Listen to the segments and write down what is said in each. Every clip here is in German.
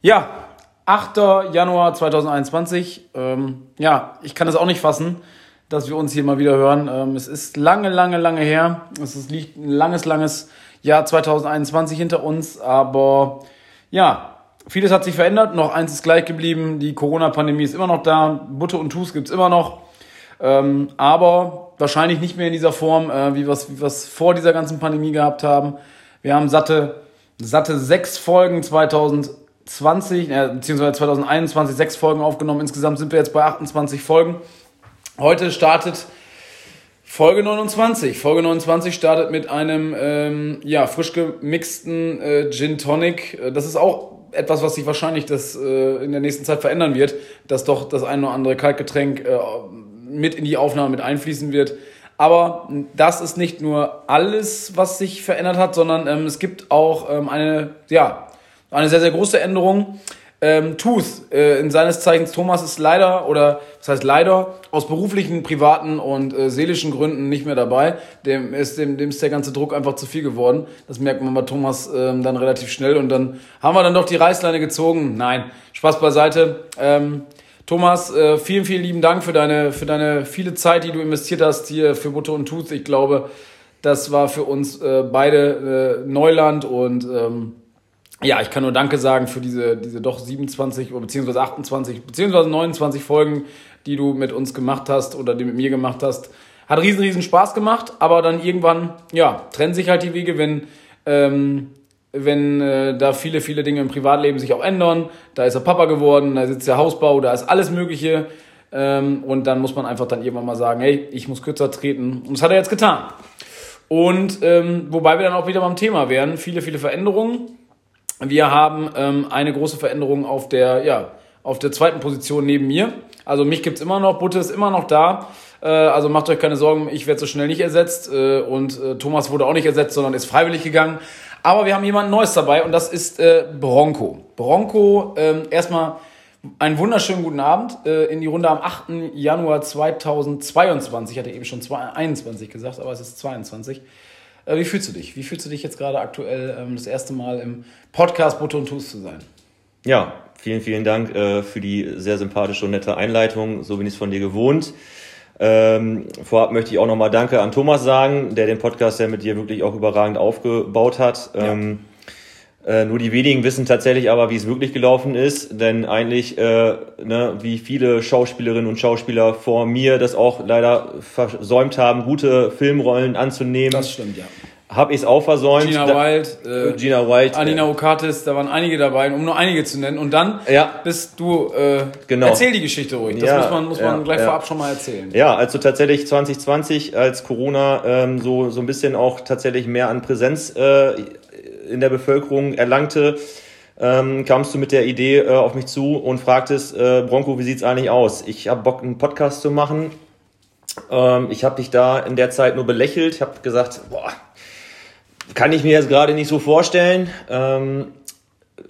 Ja, 8. Januar 2021. Ähm, ja, ich kann es auch nicht fassen, dass wir uns hier mal wieder hören. Ähm, es ist lange, lange, lange her. Es ist, liegt ein langes, langes Jahr 2021 hinter uns. Aber ja, vieles hat sich verändert. Noch eins ist gleich geblieben. Die Corona-Pandemie ist immer noch da. Butte und Tus gibt's immer noch. Ähm, aber wahrscheinlich nicht mehr in dieser Form, äh, wie wir es vor dieser ganzen Pandemie gehabt haben. Wir haben satte, satte sechs Folgen 2020 20, äh, beziehungsweise 2021 sechs Folgen aufgenommen. Insgesamt sind wir jetzt bei 28 Folgen. Heute startet Folge 29. Folge 29 startet mit einem ähm, ja, frisch gemixten äh, Gin Tonic. Äh, das ist auch etwas, was sich wahrscheinlich das, äh, in der nächsten Zeit verändern wird, dass doch das ein oder andere Kaltgetränk äh, mit in die Aufnahme mit einfließen wird. Aber das ist nicht nur alles, was sich verändert hat, sondern ähm, es gibt auch ähm, eine, ja, eine sehr, sehr große Änderung. Ähm, Tooth, äh, in seines Zeichens Thomas ist leider, oder das heißt leider, aus beruflichen, privaten und äh, seelischen Gründen nicht mehr dabei. Dem ist, dem, dem ist der ganze Druck einfach zu viel geworden. Das merkt man bei Thomas ähm, dann relativ schnell und dann haben wir dann doch die Reißleine gezogen. Nein, Spaß beiseite. Ähm, Thomas, äh, vielen, vielen lieben Dank für deine, für deine viele Zeit, die du investiert hast hier für Butter und Tooth. Ich glaube, das war für uns äh, beide äh, Neuland und ähm, ja, ich kann nur Danke sagen für diese, diese doch 27 oder beziehungsweise 28 beziehungsweise 29 Folgen, die du mit uns gemacht hast oder die mit mir gemacht hast. Hat riesen, riesen Spaß gemacht, aber dann irgendwann, ja, trennen sich halt die Wege, wenn, ähm, wenn äh, da viele, viele Dinge im Privatleben sich auch ändern. Da ist er Papa geworden, da sitzt der Hausbau, da ist alles Mögliche. Ähm, und dann muss man einfach dann irgendwann mal sagen, hey, ich muss kürzer treten. Und das hat er jetzt getan. Und ähm, wobei wir dann auch wieder beim Thema wären, viele, viele Veränderungen wir haben ähm, eine große Veränderung auf der, ja, auf der zweiten Position neben mir. Also mich gibt's immer noch, Butte ist immer noch da. Äh, also macht euch keine Sorgen, ich werde so schnell nicht ersetzt. Äh, und äh, Thomas wurde auch nicht ersetzt, sondern ist freiwillig gegangen. Aber wir haben jemand Neues dabei und das ist äh, Bronco. Bronco, äh, erstmal einen wunderschönen guten Abend äh, in die Runde am 8. Januar 2022. Ich hatte eben schon 21 gesagt, aber es ist 22. Äh, wie fühlst du dich? Wie fühlst du dich jetzt gerade aktuell ähm, das erste Mal im Podcast Butter und Tools zu sein? Ja, vielen, vielen Dank äh, für die sehr sympathische und nette Einleitung. So bin ich es von dir gewohnt. Ähm, vorab möchte ich auch nochmal Danke an Thomas sagen, der den Podcast ja mit dir wirklich auch überragend aufgebaut hat. Ja. Äh, nur die wenigen wissen tatsächlich aber, wie es wirklich gelaufen ist, denn eigentlich, äh, ne, wie viele Schauspielerinnen und Schauspieler vor mir das auch leider versäumt haben, gute Filmrollen anzunehmen. Das stimmt, ja. Habe ich es auch versäumt. Gina Wild, äh, Gina Anina äh, Okatis, da waren einige dabei, um nur einige zu nennen. Und dann ja. bist du, äh, genau. erzähl die Geschichte ruhig. Das ja, muss man, muss man gleich ja. vorab schon mal erzählen. Ja, also tatsächlich 2020, als Corona ähm, so, so ein bisschen auch tatsächlich mehr an Präsenz äh, in der Bevölkerung erlangte, ähm, kamst du mit der Idee äh, auf mich zu und fragtest, äh, Bronco, wie sieht's eigentlich aus? Ich habe Bock, einen Podcast zu machen. Ähm, ich habe dich da in der Zeit nur belächelt, Ich habe gesagt, boah, kann ich mir jetzt gerade nicht so vorstellen. Ähm,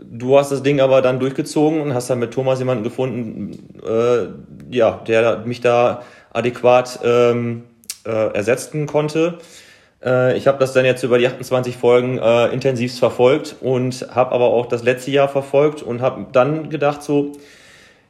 du hast das Ding aber dann durchgezogen und hast dann mit Thomas jemanden gefunden, äh, ja, der mich da adäquat ähm, äh, ersetzen konnte. Äh, ich habe das dann jetzt über die 28 Folgen äh, intensivst verfolgt und habe aber auch das letzte Jahr verfolgt und habe dann gedacht so,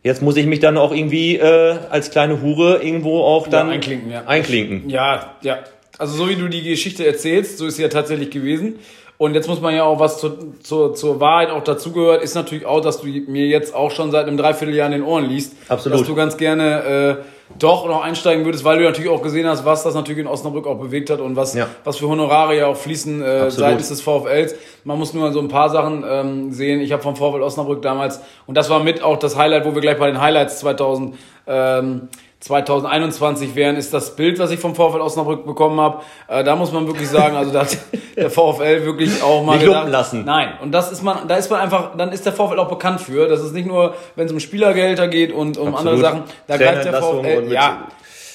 jetzt muss ich mich dann auch irgendwie äh, als kleine Hure irgendwo auch dann ja, einklinken. Ja. einklinken. Ja, ja. Also so wie du die Geschichte erzählst, so ist sie ja tatsächlich gewesen. Und jetzt muss man ja auch was zu, zu, zur Wahrheit auch dazugehört, ist natürlich auch, dass du mir jetzt auch schon seit einem Dreivierteljahr in den Ohren liest. Absolut. Dass du ganz gerne äh, doch noch einsteigen würdest, weil du natürlich auch gesehen hast, was das natürlich in Osnabrück auch bewegt hat und was, ja. was für Honorare ja auch fließen äh, seitens des VfLs. Man muss nur so ein paar Sachen ähm, sehen. Ich habe vom VfL Osnabrück damals, und das war mit auch das Highlight, wo wir gleich bei den Highlights 2000 ähm, 2021 wären, ist das Bild, was ich vom VfL Osnabrück bekommen habe. Äh, da muss man wirklich sagen, also da hat der VfL wirklich auch mal nicht gedacht, lassen. Nein, und das ist man, da ist man einfach, dann ist der VfL auch bekannt für. Das ist nicht nur, wenn es um Spielergelder geht und um Absolut. andere Sachen, da greift der VfL, ja,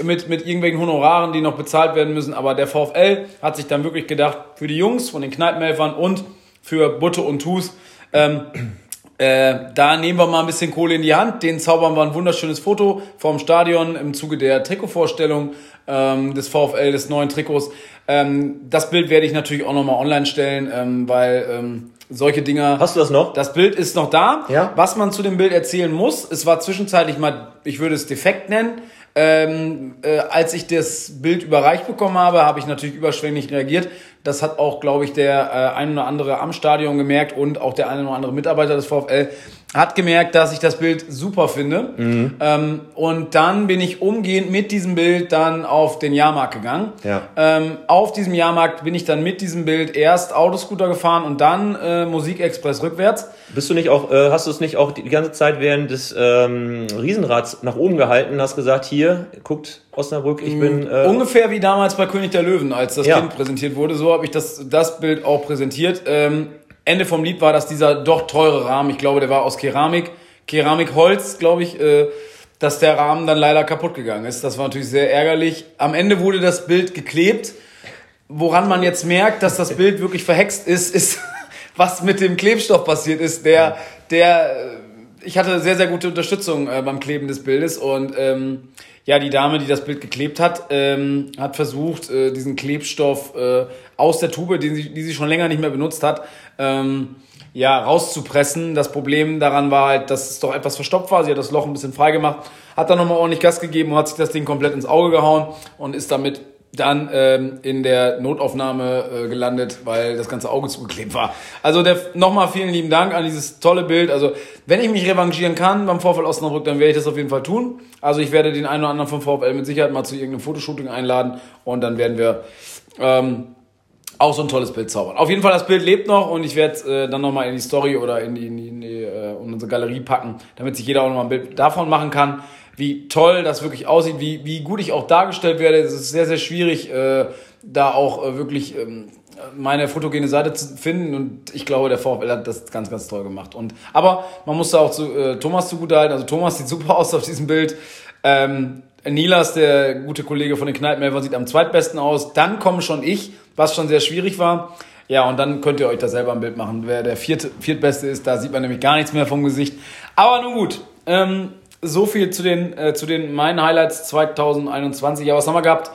mit, mit irgendwelchen Honoraren, die noch bezahlt werden müssen. Aber der VfL hat sich dann wirklich gedacht, für die Jungs von den Kneipenhelfern und für Butte und Tus, ähm, äh, da nehmen wir mal ein bisschen Kohle in die Hand. Den zaubern wir ein wunderschönes Foto vom Stadion im Zuge der Trikotvorstellung ähm, des VfL, des neuen Trikots. Ähm, das Bild werde ich natürlich auch nochmal online stellen, ähm, weil ähm, solche Dinge. Hast du das noch? Das Bild ist noch da. Ja. Was man zu dem Bild erzählen muss, es war zwischenzeitlich mal, ich würde es defekt nennen. Ähm, äh, als ich das Bild überreicht bekommen habe, habe ich natürlich überschwänglich reagiert. Das hat auch, glaube ich, der äh, ein oder andere am Stadion gemerkt und auch der eine oder andere Mitarbeiter des VfL hat gemerkt, dass ich das Bild super finde. Mhm. Ähm, und dann bin ich umgehend mit diesem Bild dann auf den Jahrmarkt gegangen. Ja. Ähm, auf diesem Jahrmarkt bin ich dann mit diesem Bild erst Autoscooter gefahren und dann äh, Musikexpress rückwärts. Bist du nicht auch, äh, hast du es nicht auch die ganze Zeit während des ähm, Riesenrads nach oben gehalten, hast gesagt, hier, guckt Osnabrück, ich bin äh, Ungefähr wie damals bei König der Löwen, als das Ja. Kind präsentiert wurde. So habe ich das, das Bild auch präsentiert. Ähm, Ende vom Lied war, dass dieser doch teure Rahmen, ich glaube, der war aus Keramik, Keramikholz, glaube ich, äh, dass der Rahmen dann leider kaputt gegangen ist. Das war natürlich sehr ärgerlich. Am Ende wurde das Bild geklebt. Woran man jetzt merkt, dass das Bild wirklich verhext ist, ist, was mit dem Klebstoff passiert ist. Der, der, äh, ich hatte sehr, sehr gute Unterstützung äh, beim Kleben des Bildes und ähm, ja, die Dame, die das Bild geklebt hat, ähm, hat versucht, äh, diesen Klebstoff äh, aus der Tube, den sie, die sie schon länger nicht mehr benutzt hat, ähm, ja, rauszupressen. Das Problem daran war halt, dass es doch etwas verstopft war. Sie hat das Loch ein bisschen frei gemacht, hat dann nochmal ordentlich Gas gegeben und hat sich das Ding komplett ins Auge gehauen und ist damit dann ähm, in der Notaufnahme äh, gelandet, weil das ganze Auge zugeklebt war. Also nochmal vielen lieben Dank an dieses tolle Bild. Also wenn ich mich revanchieren kann beim VfL Osnabrück, dann werde ich das auf jeden Fall tun. Also ich werde den einen oder anderen vom VfL mit Sicherheit mal zu irgendeinem Fotoshooting einladen und dann werden wir ähm, auch so ein tolles Bild zaubern. Auf jeden Fall, das Bild lebt noch und ich werde es äh, dann nochmal in die Story oder in, die, in, die, in, die, äh, in unsere Galerie packen, damit sich jeder auch nochmal ein Bild davon machen kann, wie toll das wirklich aussieht, wie, wie gut ich auch dargestellt werde. Es ist sehr, sehr schwierig, äh, da auch äh, wirklich ähm, meine fotogene Seite zu finden und ich glaube, der VfL hat das ganz, ganz toll gemacht. Und, aber man muss da auch zu äh, Thomas zugutehalten, also Thomas sieht super aus auf diesem Bild. Ähm, Nilas, der gute Kollege von den Kneipenhelfern, sieht am zweitbesten aus. Dann komme schon ich, was schon sehr schwierig war. Ja, und dann könnt ihr euch da selber ein Bild machen. Wer der vierte, viertbeste ist, da sieht man nämlich gar nichts mehr vom Gesicht. Aber nun gut. Ähm, so viel zu den, äh, zu den meinen Highlights 2021. Ja, was haben wir gehabt?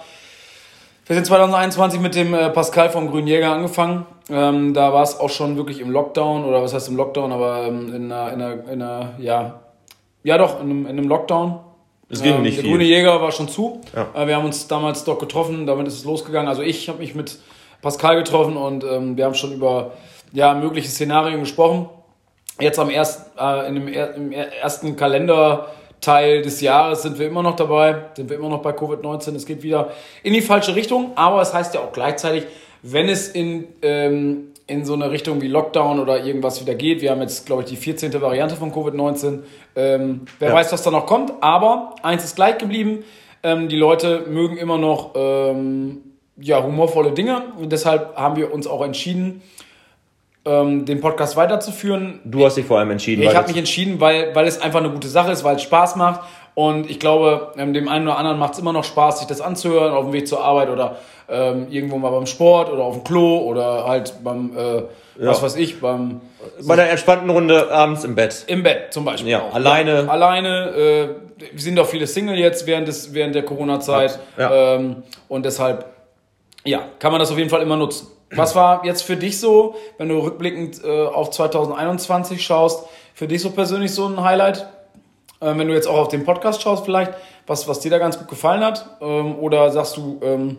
Wir sind 2021 mit dem äh, Pascal vom Grünen Jäger angefangen. Ähm, da war es auch schon wirklich im Lockdown, oder was heißt im Lockdown, aber ähm, in einer, in einer, in einer, ja, ja doch, in einem, in einem Lockdown. Es ging Ähm, nicht der viel. Grüne Jäger war schon zu. Ja. Äh, wir haben uns damals dort getroffen, damit ist es losgegangen. Also ich habe mich mit Pascal getroffen und ähm, wir haben schon über ja, mögliche Szenarien gesprochen. Jetzt am ersten, äh, in dem im er- ersten Kalenderteil des Jahres sind wir immer noch dabei, sind wir immer noch bei Covid-19. Es geht wieder in die falsche Richtung, aber es heißt ja auch gleichzeitig, wenn es in, ähm, in so eine Richtung wie Lockdown oder irgendwas wieder geht, wir haben jetzt, glaube ich, die 14. Variante von Covid-19, ähm, wer Ja. weiß, was da noch kommt, aber eins ist gleich geblieben, ähm, die Leute mögen immer noch ähm, ja, humorvolle Dinge und deshalb haben wir uns auch entschieden, ähm, den Podcast weiterzuführen. Du hast dich vor allem entschieden. Ich habe mich entschieden, weil, weil es einfach eine gute Sache ist, weil es Spaß macht. Und ich glaube, ähm, dem einen oder anderen macht es immer noch Spaß, sich das anzuhören, auf dem Weg zur Arbeit oder ähm, irgendwo mal beim Sport oder auf dem Klo oder halt beim, äh, was weiß ich, beim bei der entspannten Runde abends im Bett. im Bett zum Beispiel. Ja, auch. alleine. Ja, alleine. Äh, wir sind doch viele Single jetzt während, des, während der Corona-Zeit. Ja. Ähm, und deshalb, ja, kann man das auf jeden Fall immer nutzen. Was war jetzt für dich so, wenn du rückblickend äh, auf 2021 schaust, für dich so persönlich so ein Highlight? Ähm, wenn du jetzt auch auf den Podcast schaust vielleicht, was, was dir da ganz gut gefallen hat? Ähm, oder sagst du, ähm,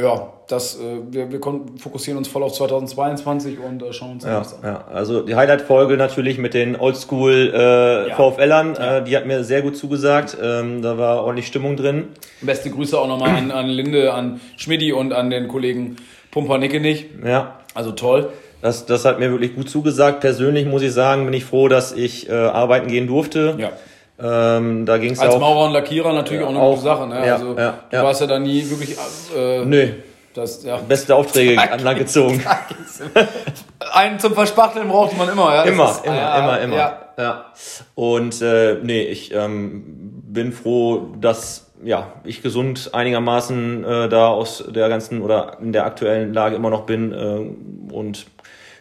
ja, das, äh, wir, wir fokussieren uns voll auf 2022 und äh, schauen uns Ja, das an. ja, also die Highlight-Folge natürlich mit den Oldschool äh, Ja. VfLern, Ja. äh, die hat mir sehr gut zugesagt. Ähm, da war ordentlich Stimmung drin. Beste Grüße auch nochmal an, an Linde, an Schmidti und an den Kollegen Pumpernickenich. Ja, Also toll. das, das hat mir wirklich gut zugesagt. Persönlich muss ich sagen, bin ich froh, dass ich äh, arbeiten gehen durfte. Ja. Ähm, da ging es Als auch. Maurer und Lackierer natürlich auch eine auch. gute Sache. Ne? Ja, also ja, du ja. warst ja da nie wirklich. Äh, Nö, das, ja. beste Aufträge an Land gezogen. Einen zum Verspachteln braucht man immer. Ja? Immer, ist- immer, ja, immer, immer. Ja. Ja. Und äh, nee, ich ähm, bin froh, dass ja, ich gesund einigermaßen äh, da aus der ganzen oder in der aktuellen Lage immer noch bin. Äh, und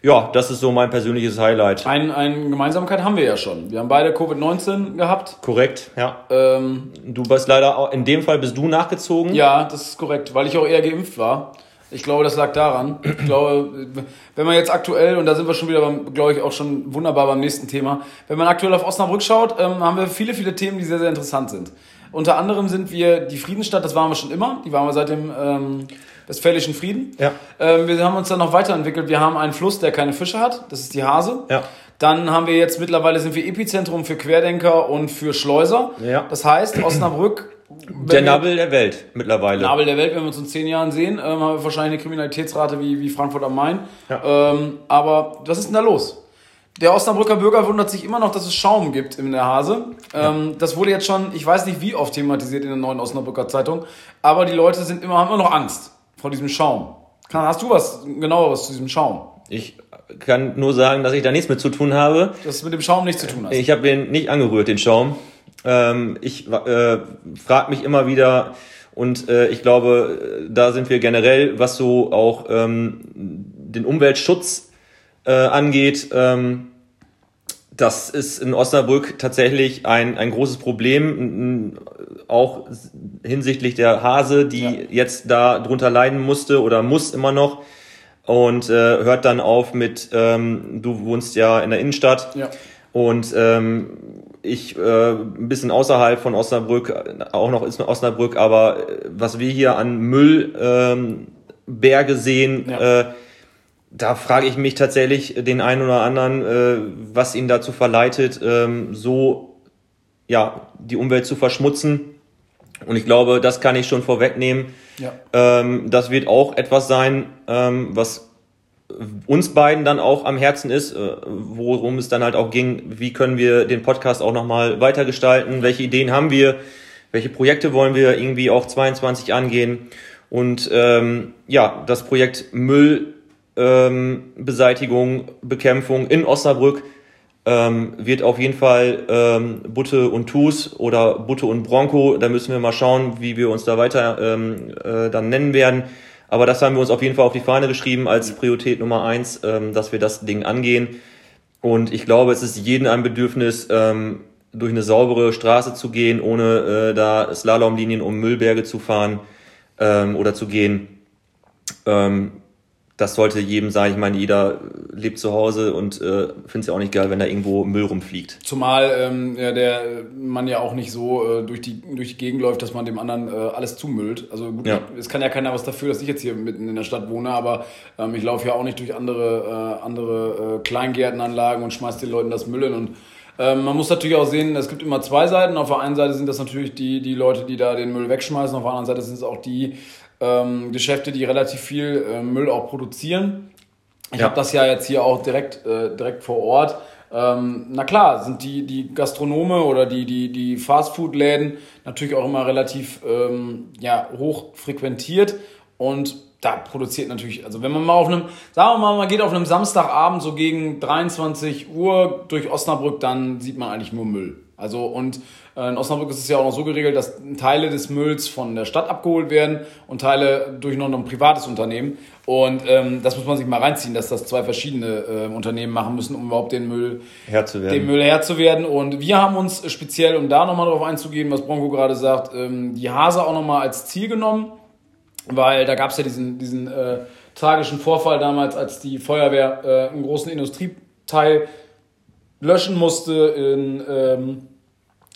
ja, das ist so mein persönliches Highlight. Ein, eine Gemeinsamkeit haben wir ja schon. Wir haben beide Covid-19 gehabt. Korrekt, ja. Ähm, Du bist leider auch, in dem Fall bist du nachgezogen. ja, das ist korrekt, weil ich auch eher geimpft war. Ich glaube, das lag daran. Ich glaube, wenn man jetzt aktuell, und da sind wir schon wieder, beim, glaube ich, auch schon wunderbar beim nächsten Thema, wenn man aktuell auf Osnabrück schaut, ähm, haben wir viele, viele Themen, die sehr, sehr interessant sind. Unter anderem sind wir die Friedensstadt, das waren wir schon immer, die waren wir seit dem ähm, Westfälischen Frieden. Ja. Ähm, wir haben uns dann noch weiterentwickelt. Wir haben einen Fluss, der keine Fische hat, das ist die Hase. Ja. Dann haben wir jetzt mittlerweile sind wir Epizentrum für Querdenker und für Schleuser. Ja. Das heißt, Osnabrück Der Nabel der Welt mittlerweile. Nabel der Welt, wenn wir uns in zehn Jahren sehen, ähm, haben wir wahrscheinlich eine Kriminalitätsrate wie, wie Frankfurt am Main. Ja. Ähm, aber was ist denn da los? Der Osnabrücker Bürger wundert sich immer noch, dass es Schaum gibt in der Hase. Ähm, Das wurde jetzt schon, ich weiß nicht wie oft thematisiert in der neuen Osnabrücker Zeitung, aber die Leute sind immer, haben immer noch Angst vor diesem Schaum. Hast du was genaueres zu diesem Schaum? Ich kann nur sagen, dass ich da nichts mit zu tun habe. Das mit dem Schaum nichts zu tun hat. Ich habe den nicht angerührt, den Schaum. Ähm, ich äh, frage mich immer wieder und äh, ich glaube, äh, da sind wir generell, was so auch ähm, den Umweltschutz äh, angeht, ähm, das ist in Osnabrück tatsächlich ein, ein großes Problem, auch hinsichtlich der Hase, die Ja. jetzt da drunter leiden musste oder muss immer noch und äh, hört dann auf mit, ähm, du wohnst ja in der Innenstadt Ja. und ähm, ich äh, ein bisschen außerhalb von Osnabrück, auch noch ist Osnabrück, aber äh, was wir hier an Müllberge ähm, Berge sehen, Ja. äh, da frage ich mich tatsächlich den einen oder anderen, äh, was ihn dazu verleitet, ähm, so ja die Umwelt zu verschmutzen. Und ich glaube, das kann ich schon vorwegnehmen. Ja. Ähm, das wird auch etwas sein, ähm, was uns beiden dann auch am Herzen ist, äh, worum es dann halt auch ging, wie können wir den Podcast auch nochmal weitergestalten, welche Ideen haben wir, welche Projekte wollen wir irgendwie auch 22 angehen und ähm, ja, das Projekt Müllbeseitigung, ähm, Beseitigung, Bekämpfung in Osnabrück ähm, wird auf jeden Fall ähm, Butte und Tus oder Butte und Bronco. Da müssen wir mal schauen, wie wir uns da weiter ähm, äh, dann nennen werden. Aber das haben wir uns auf jeden Fall auf die Fahne geschrieben als Priorität Nummer eins, ähm, dass wir das Ding angehen. Und ich glaube, es ist jedem ein Bedürfnis, ähm, durch eine saubere Straße zu gehen, ohne äh, da Slalomlinien um Müllberge zu fahren ähm, oder zu gehen. Ähm, das sollte jedem sein. Ich meine, jeder lebt zu Hause und äh, findet es ja auch nicht geil, wenn da irgendwo Müll rumfliegt. Zumal ähm, ja, der man ja auch nicht so äh, durch, die, durch die Gegend läuft, dass man dem anderen äh, alles zumüllt. Also gut, Ja. es kann ja keiner was dafür, dass ich jetzt hier mitten in der Stadt wohne, aber ähm, ich laufe ja auch nicht durch andere, äh, andere äh, Kleingärtenanlagen und schmeiß den Leuten das Müll hin. Und ähm, man muss natürlich auch sehen, es gibt immer zwei Seiten. Auf der einen Seite sind das natürlich die, die Leute, die da den Müll wegschmeißen, auf der anderen Seite sind es auch die ähm, Geschäfte, die relativ viel äh, Müll auch produzieren. Ich Ja. habe das ja jetzt hier auch direkt, äh, direkt vor Ort. Ähm, na klar, sind die, die Gastronome oder die, die, die Fastfood-Läden natürlich auch immer relativ ähm, ja, hoch frequentiert und da produziert natürlich, also wenn man mal auf einem, sagen wir mal, man geht auf einem Samstagabend so gegen 23 Uhr durch Osnabrück, dann sieht man eigentlich nur Müll. Also und in Osnabrück ist es ja auch noch so geregelt, dass Teile des Mülls von der Stadt abgeholt werden und Teile durch noch ein privates Unternehmen. Und ähm, das muss man sich mal reinziehen, dass das zwei verschiedene äh, Unternehmen machen müssen, um überhaupt den Müll Herr zu werden. dem Müll Herr zu werden. Und wir haben uns speziell, um da nochmal drauf einzugehen, was Bronco gerade sagt, ähm, die Hase auch nochmal als Ziel genommen, weil da gab es ja diesen, diesen äh, tragischen Vorfall damals, als die Feuerwehr äh, einen großen Industrieteil löschen musste in, ähm,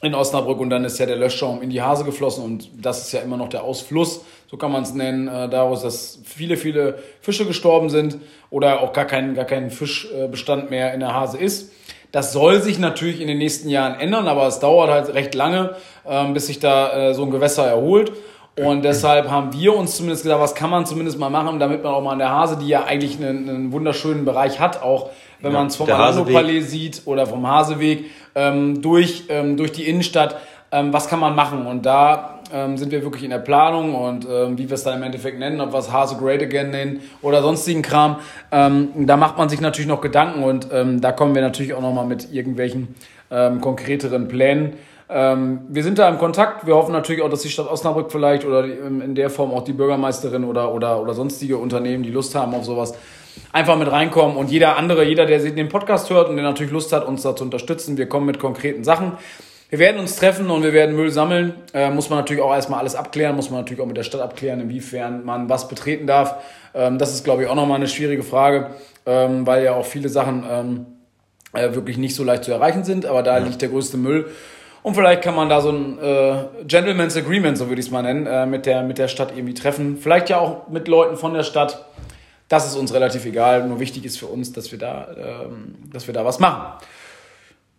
in Osnabrück und dann ist ja der Löschschaum in die Hase geflossen und das ist ja immer noch der Ausfluss, so kann man es nennen, äh, daraus, dass viele, viele Fische gestorben sind oder auch gar kein, gar kein Fischbestand mehr in der Hase ist. Das soll sich natürlich in den nächsten Jahren ändern, aber es dauert halt recht lange, ähm, bis sich da äh, so ein Gewässer erholt. Und deshalb haben wir uns zumindest gesagt, was kann man zumindest mal machen, damit man auch mal an der Hase, die ja eigentlich einen, einen wunderschönen Bereich hat, auch wenn Ja, man es vom der Alano Haseweg. Palais sieht oder vom Haseweg ähm, durch, ähm, durch die Innenstadt, ähm, was kann man machen? Und da ähm, sind wir wirklich in der Planung und ähm, wie wir es dann im Endeffekt nennen, ob wir es Hase Great Again nennen oder sonstigen Kram, da macht man sich natürlich noch Gedanken und da kommen wir natürlich auch nochmal mit irgendwelchen konkreteren Plänen. Ähm, wir sind da im Kontakt. Wir hoffen natürlich auch, dass die Stadt Osnabrück vielleicht oder die, in der Form auch die Bürgermeisterin oder, oder, oder sonstige Unternehmen, die Lust haben auf sowas, einfach mit reinkommen. Und jeder andere, jeder, der den Podcast hört und der natürlich Lust hat, uns da zu unterstützen, wir kommen mit konkreten Sachen. wir werden uns treffen und wir werden Müll sammeln. Äh, muss man natürlich auch erstmal alles abklären, muss man natürlich auch mit der Stadt abklären, inwiefern man was betreten darf. Ähm, das ist, glaube ich, auch nochmal eine schwierige Frage, ähm, weil ja auch viele Sachen ähm, äh, wirklich nicht so leicht zu erreichen sind, aber da ja. liegt der größte Müll. Und vielleicht kann man da so ein äh, Gentleman's Agreement, so würde ich es mal nennen, äh, mit, der, mit der Stadt irgendwie treffen. Vielleicht ja auch mit Leuten von der Stadt. Das ist uns relativ egal. Nur wichtig ist für uns, dass wir da, ähm, dass wir da was machen.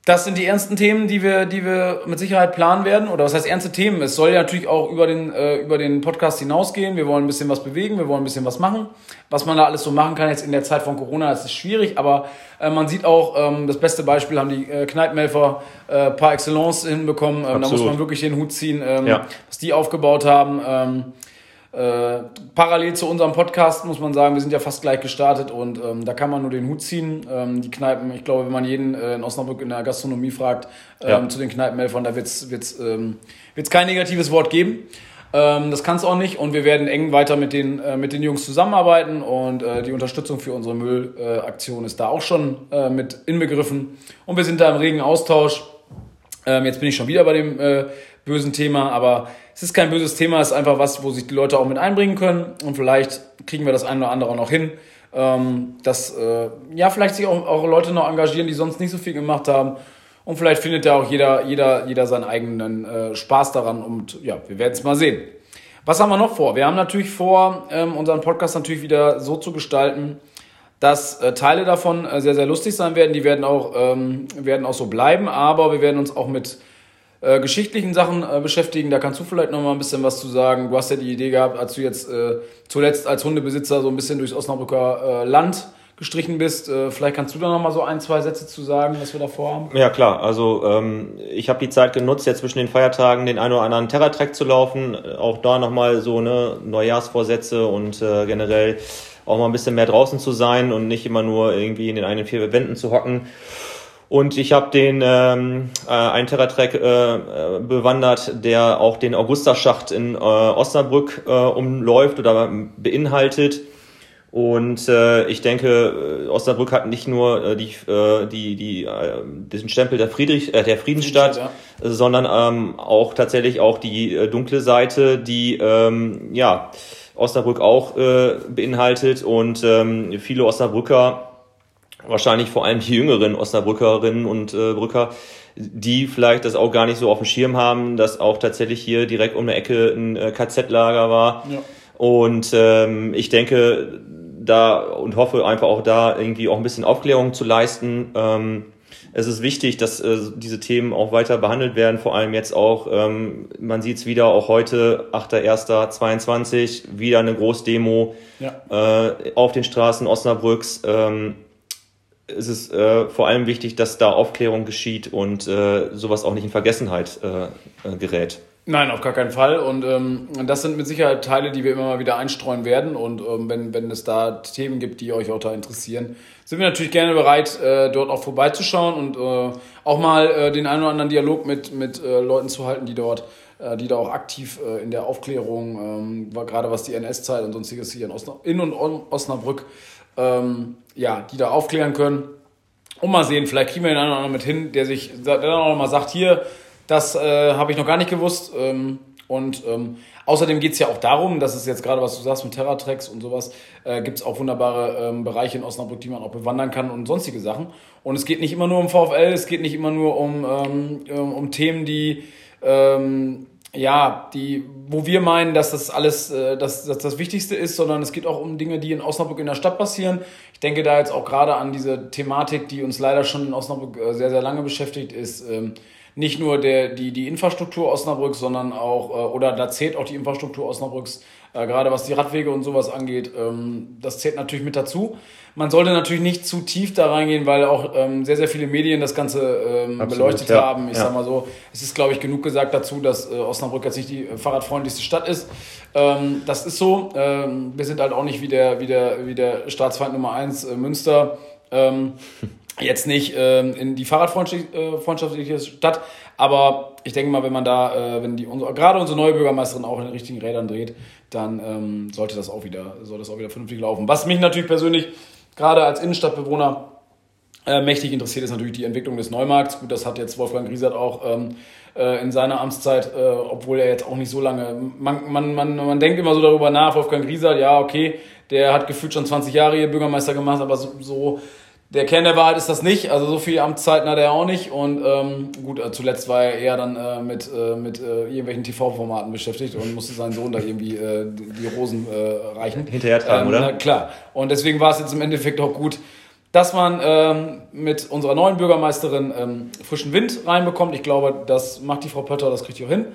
Das sind die ernsten Themen, die wir, die wir mit Sicherheit planen werden. Oder was heißt ernste Themen? Es soll ja natürlich auch über den, äh, über den Podcast hinausgehen. Wir wollen ein bisschen was bewegen, wir wollen ein bisschen was machen. Was man da alles so machen kann jetzt in der Zeit von Corona, das ist schwierig, aber äh, man sieht auch, ähm, das beste Beispiel haben die äh, Kneipenhelfer äh, par excellence hinbekommen. Ähm, da muss man wirklich den Hut ziehen, ähm, ja. was die aufgebaut haben. Ähm, äh, parallel zu unserem Podcast muss man sagen, wir sind ja fast gleich gestartet und ähm, da kann man nur den Hut ziehen. Ähm, die Kneipen, ich glaube, wenn man jeden äh, in Osnabrück in der Gastronomie fragt, ähm, ja. zu den Kneipenhelfern, da wird es wird's, ähm, wird's kein negatives Wort geben. Ähm, das kann es auch nicht und wir werden eng weiter mit den, äh, mit den Jungs zusammenarbeiten und äh, die Unterstützung für unsere Müllaktion ist da auch schon äh, mit inbegriffen und wir sind da im regen Austausch. Ähm, jetzt bin ich schon wieder bei dem äh, bösen Thema, aber es ist kein böses Thema, es ist einfach was, wo sich die Leute auch mit einbringen können und vielleicht kriegen wir das ein oder andere auch noch hin, ähm, dass äh, ja vielleicht sich auch, auch Leute noch engagieren, die sonst nicht so viel gemacht haben und vielleicht findet ja auch jeder, jeder, jeder seinen eigenen äh, Spaß daran und ja, wir werden es mal sehen. Was haben wir noch vor? Wir haben natürlich vor, ähm, unseren Podcast natürlich wieder so zu gestalten, dass äh, Teile davon äh, sehr, sehr lustig sein werden. Die werden auch, ähm, werden auch so bleiben, aber wir werden uns auch mit äh, geschichtlichen Sachen äh, beschäftigen. Da kannst du vielleicht noch mal ein bisschen was zu sagen. Du hast ja die Idee gehabt, als du jetzt äh, zuletzt als Hundebesitzer so ein bisschen durchs Osnabrücker äh, Land gestrichen bist. Äh, vielleicht kannst du da noch mal so ein, zwei Sätze zu sagen, was wir da vorhaben. Ja klar, also ähm, ich habe die Zeit genutzt, jetzt zwischen den Feiertagen den einen oder anderen Terra-Track zu laufen. Auch da noch mal so ne Neujahrsvorsätze und äh, generell auch mal ein bisschen mehr draußen zu sein und nicht immer nur irgendwie in den einen vier Wänden zu hocken. Und ich habe den ähm, äh, einen Terratrack äh, äh, bewandert, der auch den Augusta-Schacht in äh, Osnabrück äh, umläuft oder beinhaltet. Und äh, ich denke, äh, Osnabrück hat nicht nur äh, die, äh, die, die, äh, diesen Stempel der, Friedrich, äh, der Friedensstadt, ja. sondern ähm, auch tatsächlich auch die äh, dunkle Seite, die ähm, ja Osnabrück auch äh, beinhaltet. Und ähm, viele Osnabrücker wahrscheinlich vor allem die jüngeren Osnabrückerinnen und äh, Brücker, die vielleicht das auch gar nicht so auf dem Schirm haben, dass auch tatsächlich hier direkt um eine Ecke ein äh, KZ-Lager war. Ja. Und ähm, ich denke da und hoffe einfach auch da irgendwie auch ein bisschen Aufklärung zu leisten. Ähm, es ist wichtig, dass äh, diese Themen auch weiter behandelt werden, vor allem jetzt auch, ähm, man sieht es wieder, auch heute, 8.1.22, wieder eine Großdemo ja. äh, auf den Straßen Osnabrücks. Ähm, ist es äh, vor allem wichtig, dass da Aufklärung geschieht und äh, sowas auch nicht in Vergessenheit äh, äh, gerät. Nein, auf gar keinen Fall. Und ähm, das sind mit Sicherheit Teile, die wir immer mal wieder einstreuen werden. Und ähm, wenn, wenn es da Themen gibt, die euch auch da interessieren, sind wir natürlich gerne bereit, äh, dort auch vorbeizuschauen und äh, auch mal äh, den einen oder anderen Dialog mit, mit äh, Leuten zu halten, die dort, äh, die da auch aktiv äh, in der Aufklärung, ähm, gerade was die NS-Zeit und sonstiges hier in, Osna in und Osnabrück ähm, ja, die da aufklären können. Und mal sehen, vielleicht kriegen wir den einen oder anderen mit hin, der sich der dann auch mal sagt, hier, das äh, habe ich noch gar nicht gewusst. Ähm, und ähm, außerdem geht es ja auch darum, dass es jetzt gerade, was du sagst mit Terratracks und sowas, äh, gibt es auch wunderbare ähm, Bereiche in Osnabrück, die man auch bewandern kann und sonstige Sachen. Und es geht nicht immer nur um VfL, es geht nicht immer nur um, ähm, um Themen, die ähm, ja, die, wo wir meinen, dass das alles äh, dass, dass das Wichtigste ist, sondern es geht auch um Dinge, die in Osnabrück in der Stadt passieren. Ich denke da jetzt auch gerade an diese Thematik, die uns leider schon in Osnabrück äh, sehr, sehr lange beschäftigt, ist ähm, nicht nur der, die, die Infrastruktur Osnabrücks, sondern auch, äh, oder da zählt auch die Infrastruktur Osnabrücks, äh, gerade was die Radwege und sowas angeht. Ähm, das zählt natürlich mit dazu. Man sollte natürlich nicht zu tief da reingehen, weil auch ähm, sehr, sehr viele Medien das Ganze ähm, Absolut, beleuchtet ja. haben. Ich ja. sag mal so, es ist, glaube ich, genug gesagt dazu, dass äh, Osnabrück jetzt nicht die fahrradfreundlichste Stadt ist. Ähm, das ist so. Ähm, wir sind halt auch nicht wie der, wie der, wie der Staatsfeind Nummer eins äh, Münster. Ähm, jetzt nicht ähm, in die fahrradfreundschaftliche äh, Stadt, aber ich denke mal, wenn man da, äh, wenn die unsere, gerade unsere neue Bürgermeisterin auch in den richtigen Rädern dreht, dann ähm, sollte das auch wieder, soll das auch wieder vernünftig laufen. Was mich natürlich persönlich gerade als Innenstadtbewohner Äh, mächtig interessiert ist natürlich die Entwicklung des Neumarkts. Gut, das hat jetzt Wolfgang Griesert auch ähm, äh, in seiner Amtszeit, äh, obwohl er jetzt auch nicht so lange. Man, man, man, man denkt immer so darüber nach, Wolfgang Griesert, ja, okay, der hat gefühlt schon 20 Jahre hier Bürgermeister gemacht, aber so, so der Kern der Wahrheit ist das nicht. Also so viele Amtszeiten hat er auch nicht. Und ähm, gut, äh, zuletzt war er eher dann äh, mit, äh, mit äh, irgendwelchen TV-Formaten beschäftigt und musste seinen Sohn da irgendwie äh, die, die Rosen äh, reichen. Hinterher tragen, ähm, oder? Klar. Und deswegen war es jetzt im Endeffekt auch gut, dass man ähm, mit unserer neuen Bürgermeisterin ähm, frischen Wind reinbekommt. Ich glaube, das macht die Frau Pötter, das kriegt ihr auch hin.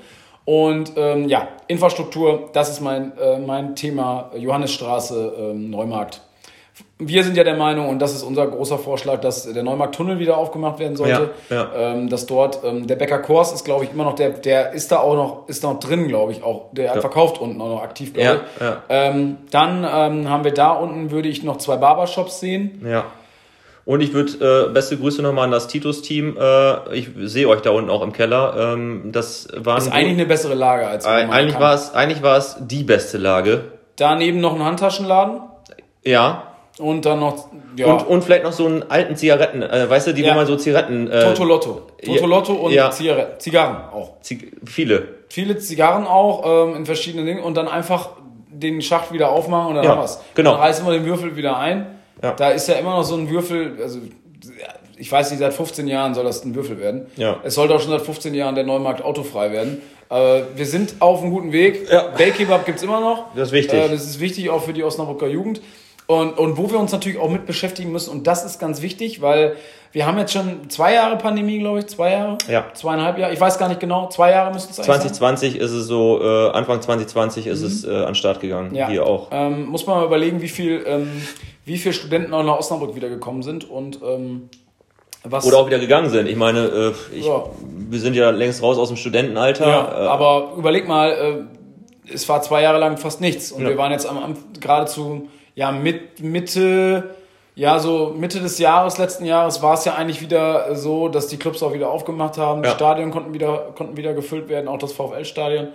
Und ähm, ja, Infrastruktur, das ist mein, äh, mein Thema. Johannesstraße, ähm, Neumarkt. Wir sind ja der Meinung, und das ist unser großer Vorschlag, dass der Neumarkt-Tunnel wieder aufgemacht werden sollte. Ja, ja. Ähm, dass dort ähm, der Bäcker Kors ist, glaube ich, immer noch der, der ist da auch noch, ist noch drin, glaube ich, auch. Der hat verkauft unten auch noch aktiv, glaube Ja, ich. Ähm, dann ähm, haben wir da unten, würde ich noch zwei Barbershops sehen. Ja. Und ich würde, äh, beste Grüße nochmal an das Titus-Team. Äh, ich sehe euch da unten auch im Keller. Ähm, das war Ist eigentlich eine bessere Lage als Ei- eigentlich war es eigentlich war es die beste Lage. Daneben noch ein Handtaschenladen Ja. Und dann noch ja, Und, und vielleicht noch so einen alten Zigaretten, äh, weißt du, die Ja. wo man so Zigaretten äh, Totolotto. Totolotto und ja. Zigaretten, Zigarren auch. Zig viele. Viele Zigarren auch ähm, in verschiedenen Dingen und dann einfach den Schacht wieder aufmachen und dann Ja, haben wir's. genau. Dann reißen wir den Würfel wieder ein. Ja. Da ist ja immer noch so ein Würfel, also ich weiß nicht, seit 15 Jahren soll das ein Würfel werden. Ja. Es sollte auch schon seit 15 Jahren der Neumarkt autofrei werden. Äh, wir sind auf einem guten Weg. Ja. Bellkebab gibt's immer noch. Das ist wichtig. Äh, das ist wichtig auch für die Osnabrücker Jugend. Und, und wo wir uns natürlich auch mit beschäftigen müssen, und das ist ganz wichtig, weil wir haben jetzt schon zwei Jahre Pandemie, glaube ich, zwei Jahre? Ja. Zweieinhalb Jahre, ich weiß gar nicht genau, zwei Jahre müssen es eigentlich sein. 2020 ist es so, äh, Anfang 2020 ist es äh, an den Start gegangen. Mhm. Ja. Hier auch. Ähm, muss man mal überlegen, wie viel, ähm, wie viele Studenten auch nach Osnabrück wiedergekommen sind und ähm, was. Oder auch wieder gegangen sind. Ich meine, äh, ich, Ja. wir sind ja längst raus aus dem Studentenalter. ja, äh, aber überleg mal, äh, es war zwei Jahre lang fast nichts und wir waren jetzt am, am geradezu ja mit Mitte ja so Mitte des Jahres letzten Jahres war es ja eigentlich wieder so, dass die Clubs auch wieder aufgemacht haben, die Ja. Stadien konnten wieder konnten wieder gefüllt werden, auch das VfL-Stadion.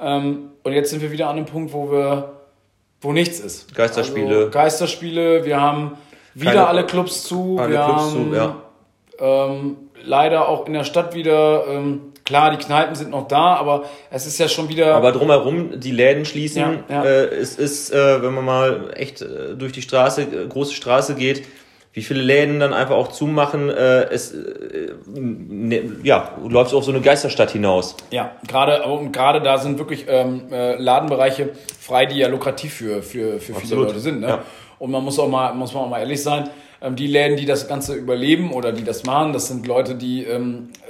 Ähm, und jetzt sind wir wieder an dem Punkt, wo wir wo nichts ist. Geisterspiele. Also Geisterspiele. Wir haben wieder Keine- alle Clubs zu. alle wir Clubs haben zu, ja. ähm, leider auch in der Stadt wieder. Ähm, klar, die Kneipen sind noch da, aber es ist ja schon wieder. Aber drumherum die Läden schließen. Ja, ja. Äh, es ist, äh, wenn man mal echt äh, durch die Straße, äh, große Straße geht, wie viele Läden dann einfach auch zumachen. Äh, es, äh, ne, ja, du läufst auf so eine Geisterstadt hinaus. Ja, gerade und gerade da sind wirklich ähm, äh, Ladenbereiche frei, die ja lukrativ für, für, für viele Leute sind. Ne? ja. Und man muss auch mal, muss man auch mal ehrlich sein, ähm, die Läden, die das Ganze überleben oder die das machen, das sind Leute, die ähm, äh,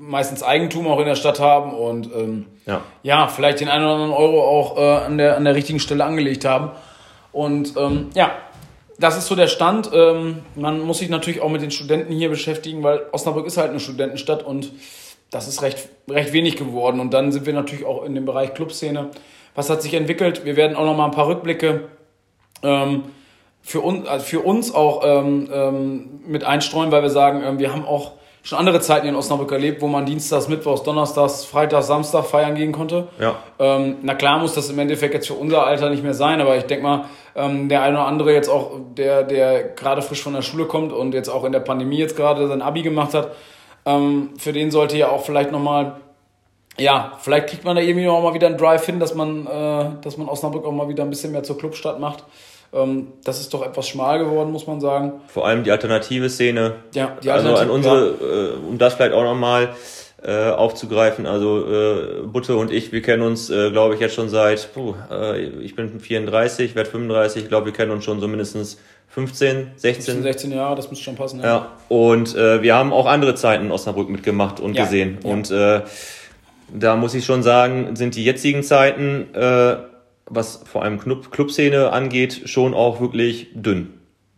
meistens Eigentum auch in der Stadt haben und ähm, Ja. ja, vielleicht den einen oder anderen Euro auch äh, an, der, an der richtigen Stelle angelegt haben. Und ähm, ja, das ist so der Stand. Ähm, man muss sich natürlich auch mit den Studenten hier beschäftigen, weil Osnabrück ist halt eine Studentenstadt und das ist recht, recht wenig geworden. Und dann sind wir natürlich auch in dem Bereich Clubszene. Was hat sich entwickelt? Wir werden auch noch mal ein paar Rückblicke ähm, für, uns, also für uns auch ähm, ähm, mit einstreuen, weil wir sagen, ähm, wir haben auch schon andere Zeiten in Osnabrück erlebt, wo man Dienstags, Mittwochs, Donnerstags, Freitags, Samstag feiern gehen konnte. Ja. Ähm, na klar muss das im Endeffekt jetzt für unser Alter nicht mehr sein, aber ich denke mal, ähm, der eine oder andere jetzt auch, der, der gerade frisch von der Schule kommt und jetzt auch in der Pandemie jetzt gerade sein Abi gemacht hat, ähm, für den sollte ja auch vielleicht nochmal, ja, vielleicht kriegt man da irgendwie noch mal wieder einen Drive hin, dass man, äh, dass man Osnabrück auch mal wieder ein bisschen mehr zur Clubstadt macht. Ähm, das ist doch etwas schmal geworden, muss man sagen. Vor allem die alternative Szene. Ja, die also an Alternative- unsere, äh, um das vielleicht auch nochmal äh, aufzugreifen, also äh, Butte und ich, wir kennen uns, äh, glaube ich, jetzt schon seit, puh, äh, ich bin 34, werde 35, ich glaube, wir kennen uns schon so mindestens 15, 16. 15, 16 Jahre, das müsste schon passen. Ja, und äh, wir haben auch andere Zeiten in Osnabrück mitgemacht und Ja, gesehen. ja. Und äh, da muss ich schon sagen, sind die jetzigen Zeiten, äh, was vor allem Club Clubszene angeht, schon auch wirklich dünn.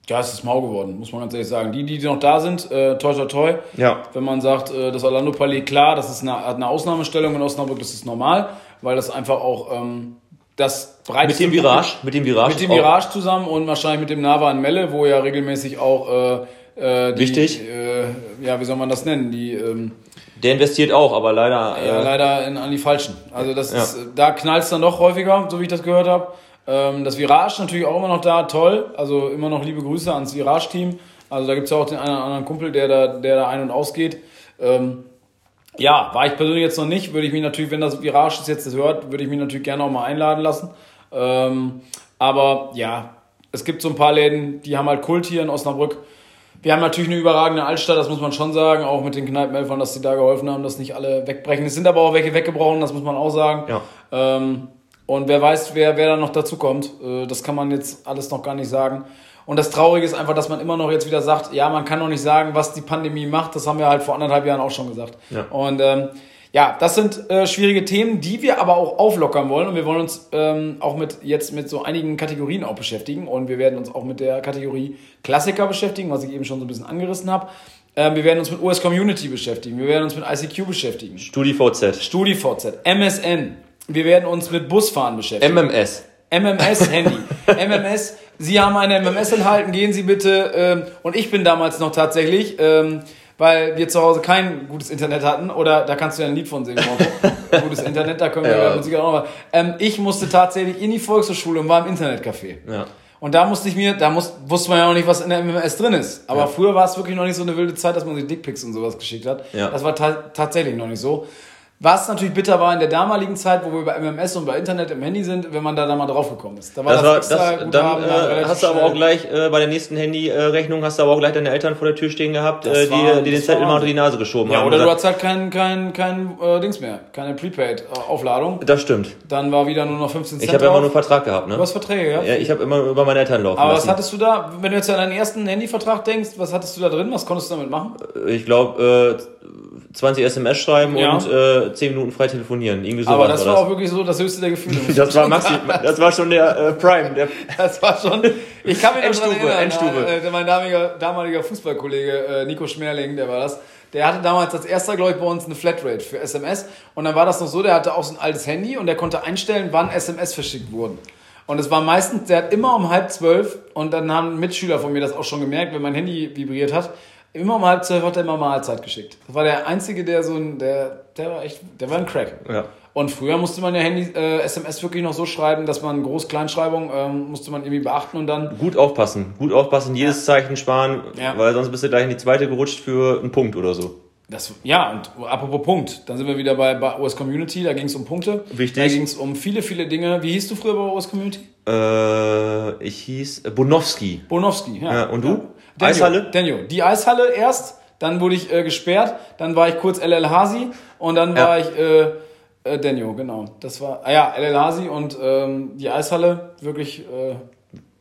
Ja, es ist mau geworden, muss man ganz ehrlich sagen. Die, die noch da sind, äh, toi toi toi. Ja. Wenn man sagt, äh, das Orlando Palais, klar, das ist eine, hat eine Ausnahmestellung in Osnabrück, das ist normal, weil das einfach auch ähm, das Mit breiteste dem Virage, mit dem Virage. mit dem Virage zusammen und wahrscheinlich mit dem Nava in Melle, wo ja regelmäßig auch äh, äh, die, Wichtig. Äh, ja, wie soll man das nennen? Die ähm, Der investiert auch, aber leider. ja, Äh, leider in, an die Falschen. Also das Ja. ist, da knallt es dann doch häufiger, so wie ich das gehört habe. Ähm, das Virage natürlich auch immer noch da, toll. Also immer noch liebe Grüße ans Virage-Team. Also da gibt es ja auch den einen oder anderen Kumpel, der da, der da ein- und ausgeht. Ähm, ja, war ich persönlich jetzt noch nicht. Würde ich mich natürlich, wenn das Virage jetzt das hört, würde ich mich natürlich gerne auch mal einladen lassen. Ähm, aber ja, es gibt so ein paar Läden, die haben halt Kult hier in Osnabrück. Wir haben natürlich eine überragende Altstadt, das muss man schon sagen, auch mit den Kneipenhelfern, dass die da geholfen haben, dass nicht alle wegbrechen. Es sind aber auch welche weggebrochen, das muss man auch sagen. Ja. Ähm, und wer weiß, wer, wer da noch dazu kommt, äh, das kann man jetzt alles noch gar nicht sagen. Und das Traurige ist einfach, dass man immer noch jetzt wieder sagt, ja, man kann noch nicht sagen, was die Pandemie macht. Das haben wir halt vor anderthalb Jahren auch schon gesagt. Ja. Und ähm, ja, das sind äh, schwierige Themen, die wir aber auch auflockern wollen. Und wir wollen uns ähm, auch mit jetzt mit so einigen Kategorien auch beschäftigen. Und wir werden uns auch mit der Kategorie Klassiker beschäftigen, was ich eben schon so ein bisschen angerissen habe. Ähm, wir werden uns mit OS Community beschäftigen. Wir werden uns mit ICQ beschäftigen. StudiVZ. StudiVZ, MSN. Wir werden uns mit Busfahren beschäftigen. MMS. MMS Handy. MMS, Sie haben eine MMS enthalten, gehen Sie bitte. Ähm, und ich bin damals noch tatsächlich, ähm, weil wir zu Hause kein gutes Internet hatten, oder da kannst du ja ein Lied von singen, gutes Internet, da können wir Ja. Sicherheit auch noch mal. Ähm, ich musste tatsächlich in die Volkshochschule und war im Internetcafé. Ja. Und da musste ich mir, da muss, wusste man ja auch nicht, was in der MMS drin ist. Aber Ja. früher war es wirklich noch nicht so eine wilde Zeit, dass man sich Dickpics und sowas geschickt hat. Ja. Das war ta tatsächlich noch nicht so. Was natürlich bitter war in der damaligen Zeit, wo wir bei MMS und bei Internet im Handy sind, wenn man da dann mal draufgekommen ist. Da war Das war, extra das, dann dann äh, hast du aber auch gleich äh, bei der nächsten Handy-Rechnung hast du aber auch gleich deine Eltern vor der Tür stehen gehabt, Das äh, die, war- die den das Zettel war immer unter die Nase geschoben Ja, haben. oder und du gesagt, hast halt kein, kein, kein äh, Dings mehr, keine Prepaid-Aufladung. das stimmt. Dann war wieder nur noch 15 Cent Ich habe ja immer nur drauf. einen Vertrag gehabt, ne? Du hast Verträge, ja? Ja, ich habe immer über meine Eltern laufen Aber was lassen. hattest du da, wenn du jetzt an deinen ersten Handyvertrag denkst, was hattest du da drin? Was konntest du damit machen? ich glaube, äh, 20 SMS schreiben Ja. und äh, 10 Minuten frei telefonieren. Irgendwie sowas Aber das war war auch wirklich so das höchste der Gefühle. das. Das war schon Maxi, das war schon der äh, Prime. Der, Das war schon. Ich kann mich Endstufe, erinnern. Endstufe. Äh, mein damaliger, damaliger Fußballkollege äh, Nico Schmerling, der war das. Der hatte damals als erster, glaube ich, bei uns eine Flatrate für SMS. Und dann war das noch so, der hatte auch so ein altes Handy und der konnte einstellen, wann SMS verschickt wurden. Und es war meistens, der hat immer um halb zwölf, und dann haben Mitschüler von mir das auch schon gemerkt, wenn mein Handy vibriert hat, immer um halb zwölf hat er immer Mahlzeit geschickt. Das war der Einzige, der so ein, der, der war echt, der war ein Crack. ja. Und früher musste man ja Handy, äh, SMS wirklich noch so schreiben, dass man Groß-Kleinschreibung ähm, musste man irgendwie beachten und dann. Gut aufpassen, gut aufpassen, jedes Zeichen sparen, Ja. weil sonst bist du gleich in die zweite gerutscht für einen Punkt oder so. Das, ja, und apropos Punkt, dann sind wir wieder bei, bei OS Community, da ging es um Punkte. Wichtig. Da ging es um viele, viele Dinge. Wie hieß du früher bei OS Community? Äh, ich hieß äh, Bonowski. Bonowski, ja. Ja, und du? Daniel, Eishalle? Daniel. Die Eishalle erst, dann wurde ich äh, gesperrt, dann war ich kurz LL Hasi und dann Ja. war ich äh, äh, Daniel, genau. Das war, ah ja, LL Hasi und ähm, die Eishalle, wirklich, äh,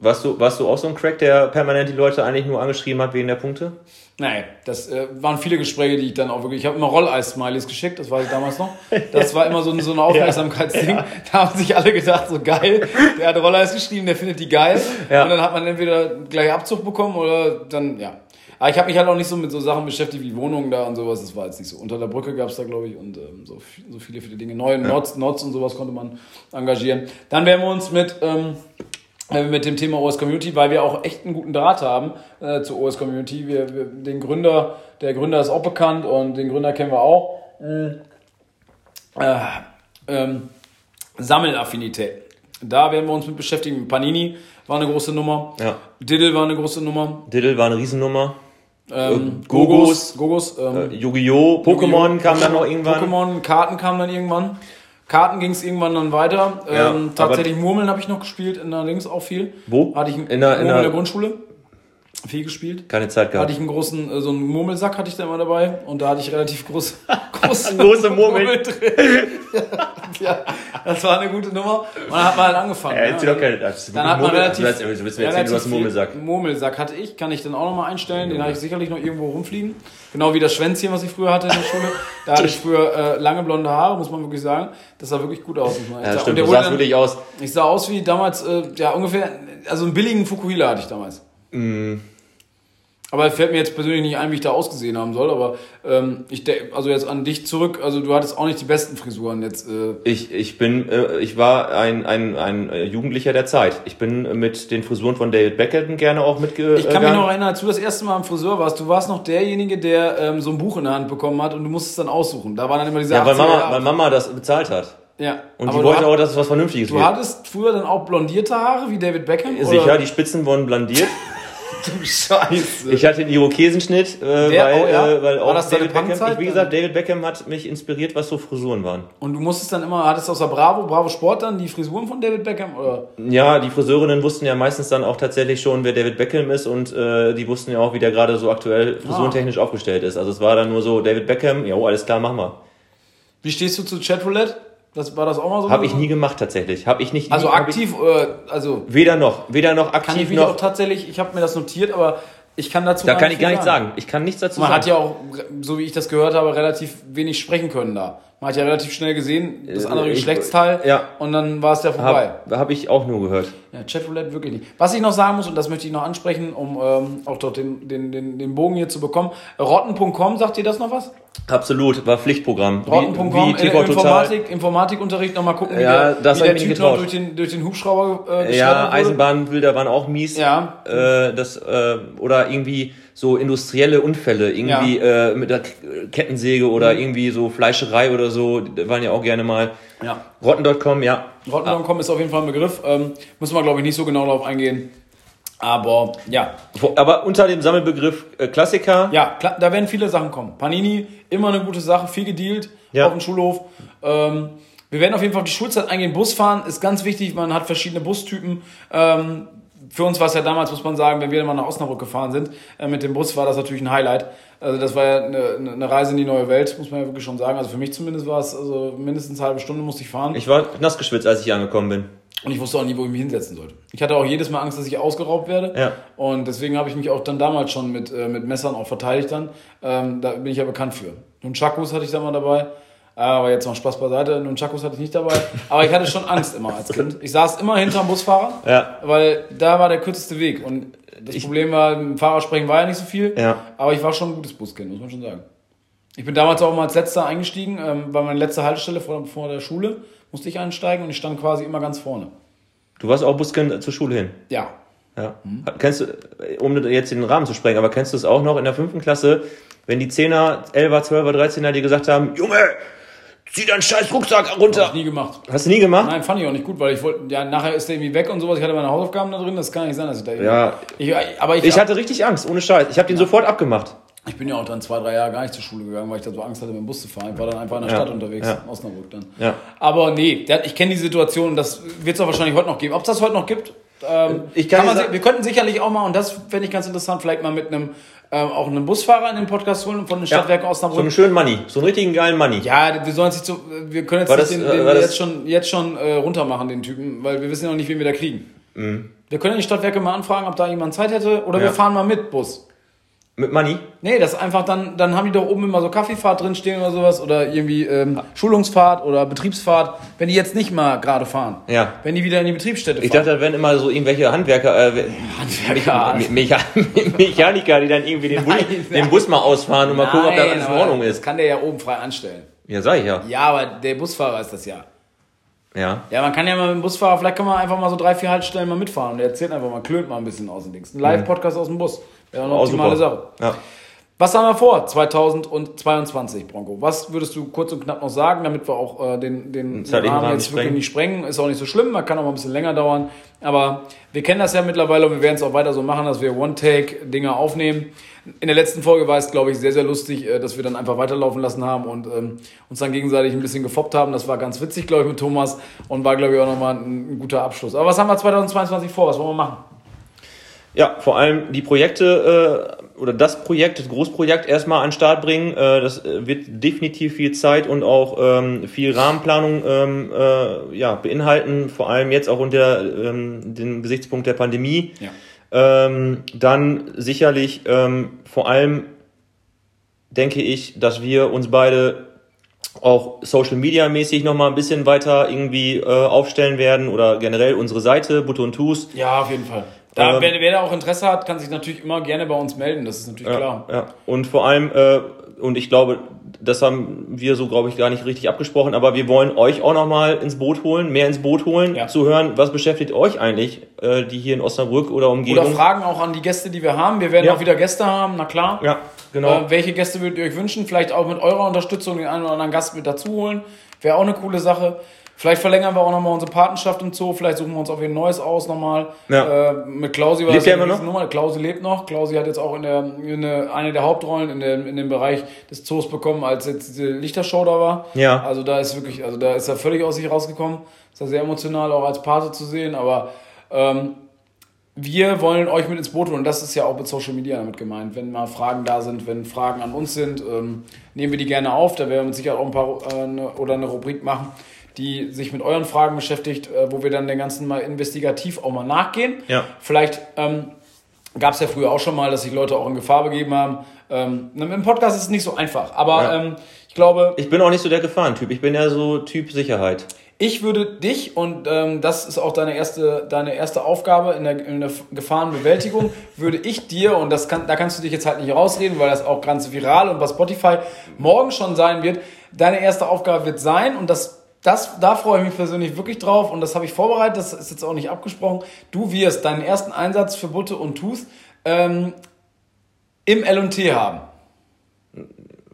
Warst du, warst du auch so ein Crack, der permanent die Leute eigentlich nur angeschrieben hat wegen der Punkte? Nein, das äh, waren viele Gespräche, die ich dann auch wirklich. Ich habe immer Rolleis-Smileys geschickt, das weiß ich damals noch. Das war immer so, ein- so ein Aufmerksamkeitsding. Da haben sich alle gedacht, so geil, der hat Rolleis geschrieben, der findet die geil. Ja. Und dann hat man entweder gleich Abzug bekommen oder dann, ja. Aber ich habe mich halt auch nicht so mit so Sachen beschäftigt wie Wohnungen da und sowas. Das war jetzt nicht so. Unter der Brücke gab es da, glaube ich, und ähm, so, so viele, viele Dinge. Neue Nots, Nots und sowas konnte man engagieren. Dann werden wir uns mit. Ähm, äh, mit dem Thema OS Community, weil wir auch echt einen guten Draht haben äh, zur OS Community. Wir, wir, den Gründer, der Gründer ist auch bekannt und den Gründer kennen wir auch. Mm. Äh, ähm, Sammelaffinität. Da werden wir uns mit beschäftigen. Panini war eine große Nummer. Ja. Diddle war eine große Nummer. Diddle war eine Riesennummer. Ähm, Äh, Gogos. Gogos. Ähm, Äh, Yu-Gi-Oh! Pokémon kam dann noch irgendwann. Pokémon, Karten kamen dann irgendwann. Karten ging es irgendwann dann weiter. Ja, ähm, tatsächlich Murmeln habe ich noch gespielt, in der Links auch viel. Wo? Hatte ich in, In der- in der- der Grundschule. Viel gespielt. Keine Zeit gehabt. hatte ich einen großen, äh, so einen Murmelsack hatte ich da immer dabei und da hatte ich relativ groß, große, Große Murmeln. drin. ja, das war eine gute Nummer. Und dann hat man halt angefangen. Ja, ne? jetzt doch keine, das Dann hat man Murmel- relativ, Du willst, du willst mir erzählen, du hast einen Murmelsack. Murmelsack hatte ich, kann ich dann auch nochmal einstellen. Den habe ich sicherlich noch irgendwo rumfliegen. Genau wie das Schwänzchen, was ich früher hatte in der Schule. Da hatte ich früher äh, lange blonde Haare, muss man wirklich sagen. Das sah wirklich gut aus. Ja, sagen. stimmt, du sahst dann- wirklich aus. ich sah aus wie damals, äh, ja ungefähr, also einen billigen Fukuhila hatte ich damals. Mm. Aber fällt mir jetzt persönlich nicht ein, wie ich da ausgesehen haben soll. Aber ähm, ich denke, also jetzt an dich zurück, also du hattest auch nicht die besten Frisuren jetzt. Äh, Ich, ich bin, äh, ich war ein, ein, ein äh, Jugendlicher der Zeit. Ich bin mit den Frisuren von David Beckham gerne auch mitgegangen. ich kann mich noch erinnern, als du das erste Mal am Friseur warst, du warst noch derjenige, der ähm, so ein Buch in der Hand bekommen hat und du musstest dann aussuchen. Da waren dann immer diese Ja, weil 80er Mama, weil Mama das bezahlt hat. Ja. Und aber die du, wollte auch, dass es was Vernünftiges du wird. hattest früher dann auch blondierte Haare wie David Beckham? Sicher, Oder? die Spitzen wurden blandiert. du Scheiße. Ich hatte den Irokesenschnitt, äh, weil, oh ja? äh, weil auch David Beckham, ich, wie gesagt, David Beckham hat mich inspiriert, was so Frisuren waren. Und du musstest dann immer, hattest du aus der Bravo, Bravo Sport dann die Frisuren von David Beckham? Oder? Ja, die Friseurinnen wussten ja meistens dann auch tatsächlich schon, wer David Beckham ist und äh, die wussten ja auch, wie der gerade so aktuell frisurentechnisch aufgestellt ist. Also es war dann nur so, David Beckham, ja, oh, alles klar, machen wir. Wie stehst du zu Chatroulette? Das, war das auch mal so? Habe ich nie gemacht tatsächlich. Habe ich nicht. Also nie, aktiv, äh, also Ich, weder noch, weder noch kann ich aktiv mich auch noch. tatsächlich, ich habe mir das notiert, aber ich kann dazu Da kann ich gar nichts sagen. Ich kann nichts dazu Man sagen. hat ja auch, so wie ich das gehört habe, relativ wenig sprechen können da. Man hat ja relativ schnell gesehen, das Äh, andere ich- Geschlechtsteil ja. und dann war es ja vorbei. Habe hab ich auch nur gehört. Ja, Chatroulette wirklich nicht. Was ich noch sagen muss, und das möchte ich noch ansprechen, um ähm, auch dort den, den, den, den Bogen hier zu bekommen. Rotten.com, sagt ihr das noch was? Absolut, war Pflichtprogramm. Rotten.com, äh. Informatik, Informatikunterricht, nochmal gucken, wie Ja, der, das wie der Typ noch durch den, durch den Hubschrauber äh, Ja. Eisenbahnbilder waren auch mies. Ja. Äh, das, äh, oder irgendwie so industrielle Unfälle, irgendwie äh, mit der Kettensäge oder irgendwie so Fleischerei oder so, waren ja auch gerne mal. Ja. Rotten.com, ja. Rotten.com ist auf jeden Fall ein Begriff. Ähm, müssen wir, glaube ich, nicht so genau darauf eingehen. Aber ja, Aber unter dem Sammelbegriff äh, Klassiker, Ja, da werden viele Sachen kommen. Panini, immer eine gute Sache, viel gedealt Ja. auf dem Schulhof. Ähm, wir werden auf jeden Fall auf die Schulzeit eingehen. Busfahren ist ganz wichtig, man hat verschiedene Bustypen. Ähm, für uns war es ja damals, muss man sagen, wenn wir mal nach Osnabrück gefahren sind, äh, mit dem Bus war das natürlich ein Highlight. Also das war ja eine, eine Reise in die neue Welt, muss man ja wirklich schon sagen. Also für mich zumindest war es, also mindestens eine halbe Stunde musste ich fahren. ich war nass geschwitzt, als ich hier angekommen bin. Und ich wusste auch nie, wo ich mich hinsetzen sollte. Ich hatte auch jedes Mal Angst, dass ich ausgeraubt werde. Ja. Und deswegen habe ich mich auch dann damals schon mit, äh, mit Messern auch verteidigt dann. Ähm, da bin ich ja bekannt für. Nunchakus hatte ich da mal dabei. Aber jetzt noch Spaß beiseite. Nunchakus hatte ich nicht dabei. Aber ich hatte schon Angst immer als Kind. Ich saß immer hinterm Busfahrer. Ja. Weil da war der kürzeste Weg. Und das Problem war, mit dem Fahrer sprechen war ja nicht so viel. Ja. Aber ich war schon ein gutes Buskind, muss man schon sagen. Ich bin damals auch mal als letzter eingestiegen, ähm, war meine letzte Haltestelle vor, vor der Schule, musste ich einsteigen und ich stand quasi immer ganz vorne. Du warst auch Buskind zur Schule hin. Ja. Ja. Kennst du, um jetzt den Rahmen zu sprengen, aber kennst du es auch noch in der fünften Klasse, wenn die Zehner, Elfer, Zwölfer, Dreizehner dir gesagt haben, Junge, zieh deinen scheiß Rucksack Hab runter. ich nie gemacht. Hast du nie gemacht? Nein, fand ich auch nicht gut, weil ich wollte, ja, nachher ist der irgendwie weg und sowas. Ich hatte meine Hausaufgaben da drin, das kann nicht sein, dass ich da Ja. Ich, aber ich, Ich hatte richtig Angst, ohne Scheiß. Ich habe den sofort abgemacht. ich bin ja auch dann zwei, drei Jahre gar nicht zur Schule gegangen, weil ich da so Angst hatte, mit dem Bus zu fahren. Ich war dann einfach in der Ja. Stadt unterwegs, Ja. in Osnabrück dann. Ja. Aber nee, der, ich kenne die Situation und das wird es auch wahrscheinlich heute noch geben. Ob es das heute noch gibt, ähm, Ich kann kann man, wir könnten sicherlich auch mal, und das fände ich ganz interessant, vielleicht mal mit einem, ähm, auch einem Busfahrer in den Podcast holen von den Stadtwerken So Osnabrück. einen schönen Money, so einen richtigen geilen Money. Ja, wir sollen es nicht so, wir können jetzt War nicht das, den, äh, den das- jetzt schon, jetzt schon äh, runter machen, den Typen, weil wir wissen ja noch nicht, wen wir da kriegen. Wir können die Stadtwerke mal anfragen, ob da jemand Zeit hätte, oder wir Ja. fahren mal mit Bus. Mit Money? Nee, das ist einfach dann, dann haben die doch oben immer so Kaffeefahrt drin stehen oder sowas, oder irgendwie ähm, Schulungsfahrt oder Betriebsfahrt, wenn die jetzt nicht mal gerade fahren. Ja. Wenn die wieder in die Betriebsstätte Ich fahren. dachte, das wären immer so irgendwelche Handwerker, äh, Handwerker. Me Mecha Mechaniker, die dann irgendwie den, Bus, Nein, den Bus mal ausfahren und mal gucken, ob da Nein, alles in Ordnung Das ist. kann der ja oben frei anstellen. Ja, sag ich ja. Ja, aber der Busfahrer ist das ja. Ja. Ja, man kann ja mal mit dem Busfahrer, vielleicht kann man einfach mal so drei, vier Haltestellen mal mitfahren und der erzählt einfach mal, klönt mal ein bisschen aus dem Dings. Ein Live-Podcast aus dem Bus. Wäre eine optimale. Sache. Ja. Was haben wir vor 2022, Bronco? Was würdest du kurz und knapp noch sagen, damit wir auch äh, den, den, den zeitlichen Rahmen jetzt nicht wirklich nicht sprengen? Ist auch nicht so schlimm, man kann auch mal ein bisschen länger dauern. Aber wir kennen das ja mittlerweile und wir werden es auch weiter so machen, dass wir One-Take-Dinge aufnehmen. In der letzten Folge war es, glaube ich, sehr, sehr lustig, äh, dass wir dann einfach weiterlaufen lassen haben und ähm, uns dann gegenseitig ein bisschen gefoppt haben. Das war ganz witzig, glaube ich, mit Thomas und war, glaube ich, auch nochmal ein, ein guter Abschluss. Aber was haben wir 2022 vor? Was wollen wir machen? Ja, vor allem die Projekte äh, oder das Projekt, das Großprojekt erstmal an den Start bringen. Äh, das äh, wird definitiv viel Zeit und auch ähm, viel Rahmenplanung ähm, äh, ja, beinhalten, vor allem jetzt auch unter ähm, dem Gesichtspunkt der Pandemie. Ja. Dann sicherlich vor allem denke ich, dass wir uns beide auch Social Media mäßig nochmal ein bisschen weiter irgendwie äh, aufstellen werden oder generell unsere Seite, Butte und Tus. Ja, auf jeden Fall. Da, Ähm, wer, wer da auch Interesse hat, kann sich natürlich immer gerne bei uns melden. Das ist natürlich klar. Ja, und vor allem, äh, und ich glaube, das haben wir so, glaube ich, gar nicht richtig abgesprochen, aber wir wollen euch auch nochmal ins Boot holen, mehr ins Boot holen, Ja. zu hören, was beschäftigt euch eigentlich, äh, die hier in Osnabrück oder Umgebung. Oder Fragen auch an die Gäste, die wir haben. Wir werden Ja. auch wieder Gäste haben, na klar. Ja, genau. Äh, welche Gäste würdet ihr euch wünschen? Vielleicht auch mit eurer Unterstützung den einen oder anderen Gast mit dazu holen. Wäre auch eine coole Sache. Vielleicht verlängern wir auch nochmal unsere Patenschaft im Zoo. Vielleicht suchen wir uns auch ein neues aus nochmal. Ja. Äh, mit Klausi war Lebt das immer eine Nummer. Klausi lebt noch. Klausi hat jetzt auch in der, in der, eine der Hauptrollen in, der, in dem Bereich des Zoos bekommen, als jetzt diese Lichtershow da war. Ja. Also da ist wirklich, also da ist er völlig aus sich rausgekommen. Ist er sehr emotional auch als Pate zu sehen. Aber ähm, wir wollen euch mit ins Boot holen. Das ist ja auch mit Social Media damit gemeint. Wenn mal Fragen da sind, wenn Fragen an uns sind, ähm, nehmen wir die gerne auf. Da werden wir mit Sicherheit auch ein paar äh, eine, oder eine Rubrik machen, die sich mit euren Fragen beschäftigt, äh, wo wir dann den ganzen mal investigativ auch mal nachgehen. Ja. Vielleicht ähm, gab es ja früher auch schon mal, dass sich Leute auch in Gefahr begeben haben. Ähm, Im Podcast ist es nicht so einfach, aber Ja. ähm, ich glaube, Ich bin auch nicht so der Gefahrentyp. Ich bin ja so Typ Sicherheit. ich würde dich, und ähm, das ist auch deine erste, deine erste Aufgabe in der, in der Gefahrenbewältigung, würde ich dir, und das kann, da kannst du dich jetzt halt nicht rausreden, weil das auch ganz viral und bei Spotify morgen schon sein wird, deine erste Aufgabe wird sein, und das, das, da freue ich mich persönlich wirklich drauf, und das habe ich vorbereitet, das ist jetzt auch nicht abgesprochen, du wirst deinen ersten Einsatz für Butte und Tooth ähm, im L&T haben.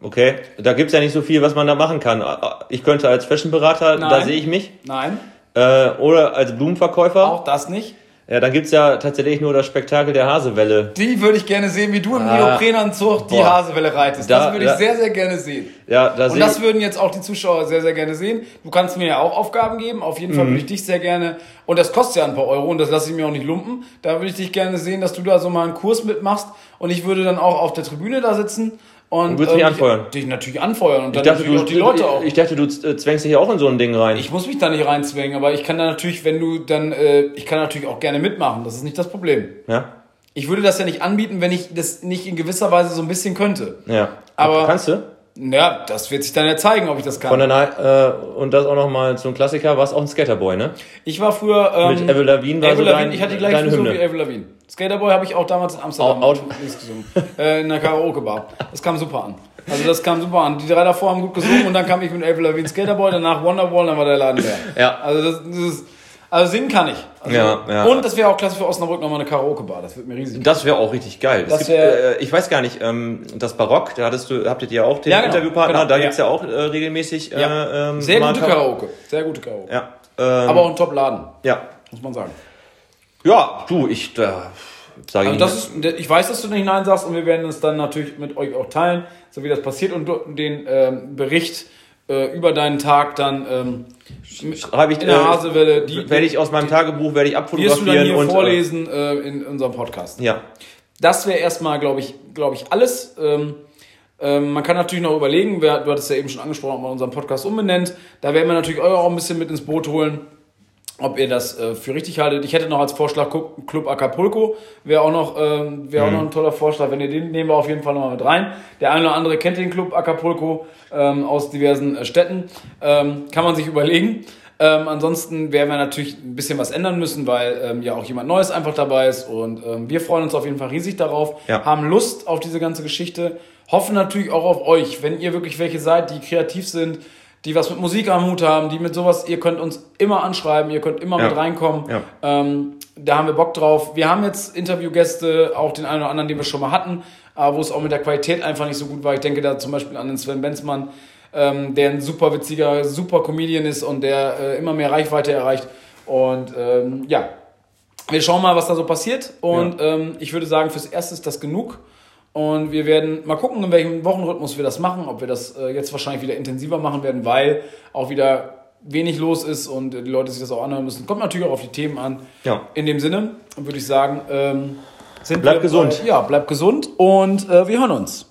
Okay, da gibt's ja nicht so viel, was man da machen kann. Ich könnte als Fashionberater, da sehe ich mich. Nein, Äh, oder als Blumenverkäufer. auch das nicht. Ja, dann gibt's ja tatsächlich nur das Spektakel der Hasewelle. Die würde ich gerne sehen, wie du im Ah. Neoprenanzug die Boah. Hasewelle reitest. Da- das würde ich da- sehr, sehr gerne sehen. Ja, da Und das würden jetzt auch die Zuschauer sehr, sehr gerne sehen. Du kannst mir ja auch Aufgaben geben. Auf jeden Fall Mhm. würde ich dich sehr gerne, und das kostet ja ein paar Euro und das lasse ich mir auch nicht lumpen. Da würde ich dich gerne sehen, dass du da so mal einen Kurs mitmachst und ich würde dann auch auf der Tribüne da sitzen und Du würdest mich ähm, anfeuern. Dich natürlich anfeuern und Ich dann dachte, natürlich du, die Leute auch. ich dachte, du äh, zwängst dich auch in so ein Ding rein. Ich muss mich da nicht reinzwängen, aber ich kann da natürlich, wenn du dann, äh, ich kann natürlich auch gerne mitmachen. Das ist nicht das Problem. ja? Ich würde das ja nicht anbieten, wenn ich das nicht in gewisser Weise so ein bisschen könnte. Ja. Aber- Kannst du? Ja, das wird sich dann ja zeigen, ob ich das kann. Von der äh, und das auch nochmal so ein Klassiker, warst auch ein Skaterboy, ne? Ich war früher. Ähm, Mit Avril Lavigne war Avril so dein, ich hatte die gleiche Frisur Hymne. wie Avril Lavigne. Skaterboy habe ich auch damals in Amsterdam Out- gesungen. äh, in der Karaoke-Bar. Das kam super an. Also das kam super an. Die drei davor haben gut gesungen und dann kam ich mit Avril Lavigne Skaterboy, danach Wonderwall, dann war der Laden leer. Ja. Also das, das ist, also singen kann ich. Also, Ja, ja. Und das wäre auch klasse für Osnabrück nochmal eine Karaoke-Bar. Das wird mir riesig. Das wäre auch richtig geil. Das Es gibt, äh, ich weiß gar nicht, ähm, das Barock, da hattest du, habtet ihr auch den Ja, genau, Interviewpartner, genau, da ja. gibt's ja auch äh, regelmäßig äh, Ja. ähm, Sehr gute Kara- Karaoke. Sehr gute Karaoke. Ja. Ähm, Aber auch ein Top-Laden, ja. muss man sagen. Ja, du, ich da sage Also Ihnen. das ist, ich weiß, dass du nicht Nein sagst und wir werden es dann natürlich mit euch auch teilen, so wie das passiert und den ähm, Bericht äh, über deinen Tag dann ähm, Schreibe ich, in der äh, Hasewelle, die werde ich aus meinem Tagebuch werde ich wirst du dann abfotografieren hier und vorlesen äh, in unserem Podcast. Äh, ja. Das wäre erstmal, glaube ich, glaube ich, alles. Ähm, ähm, man kann natürlich noch überlegen, wer, du hattest ja eben schon angesprochen, ob man unseren Podcast umbenennt. Da werden wir natürlich euch auch ein bisschen mit ins Boot holen, ob ihr das äh, für richtig haltet. Ich hätte noch als Vorschlag Club Acapulco, wäre auch, noch, ähm, wäre auch noch ein toller Vorschlag. Wenn ihr den nehmen wir auf jeden Fall nochmal mit rein. Der eine oder andere kennt den Club Acapulco ähm, aus diversen äh, Städten. Ähm, kann man sich überlegen. Ähm, ansonsten werden wir natürlich ein bisschen was ändern müssen, weil ähm, ja auch jemand Neues einfach dabei ist. Und ähm, wir freuen uns auf jeden Fall riesig darauf, Ja. haben Lust auf diese ganze Geschichte, hoffen natürlich auch auf euch, wenn ihr wirklich welche seid, die kreativ sind, die was mit Musik am Hut haben, die mit sowas, ihr könnt uns immer anschreiben, ihr könnt immer Ja. mit reinkommen. Ja. Ähm, da haben wir Bock drauf. Wir haben jetzt Interviewgäste, auch den einen oder anderen, den wir schon mal hatten, aber wo es auch mit der Qualität einfach nicht so gut war. Ich denke da zum Beispiel an den Sven Benzmann, ähm, der ein super witziger, super Comedian ist und der äh, immer mehr Reichweite erreicht. Und ähm, ja, wir schauen mal, was da so passiert. Und ähm, ich würde sagen, fürs Erste ist das genug. Und wir werden mal gucken, in welchem Wochenrhythmus wir das machen. Ob wir das äh, jetzt wahrscheinlich wieder intensiver machen werden, weil auch wieder wenig los ist und die Leute sich das auch anhören müssen. Kommt natürlich auch auf die Themen an. Ja. In dem Sinne würde ich sagen, ähm, Bleibt gesund. Äh, ja, bleibt gesund und äh, wir hören uns.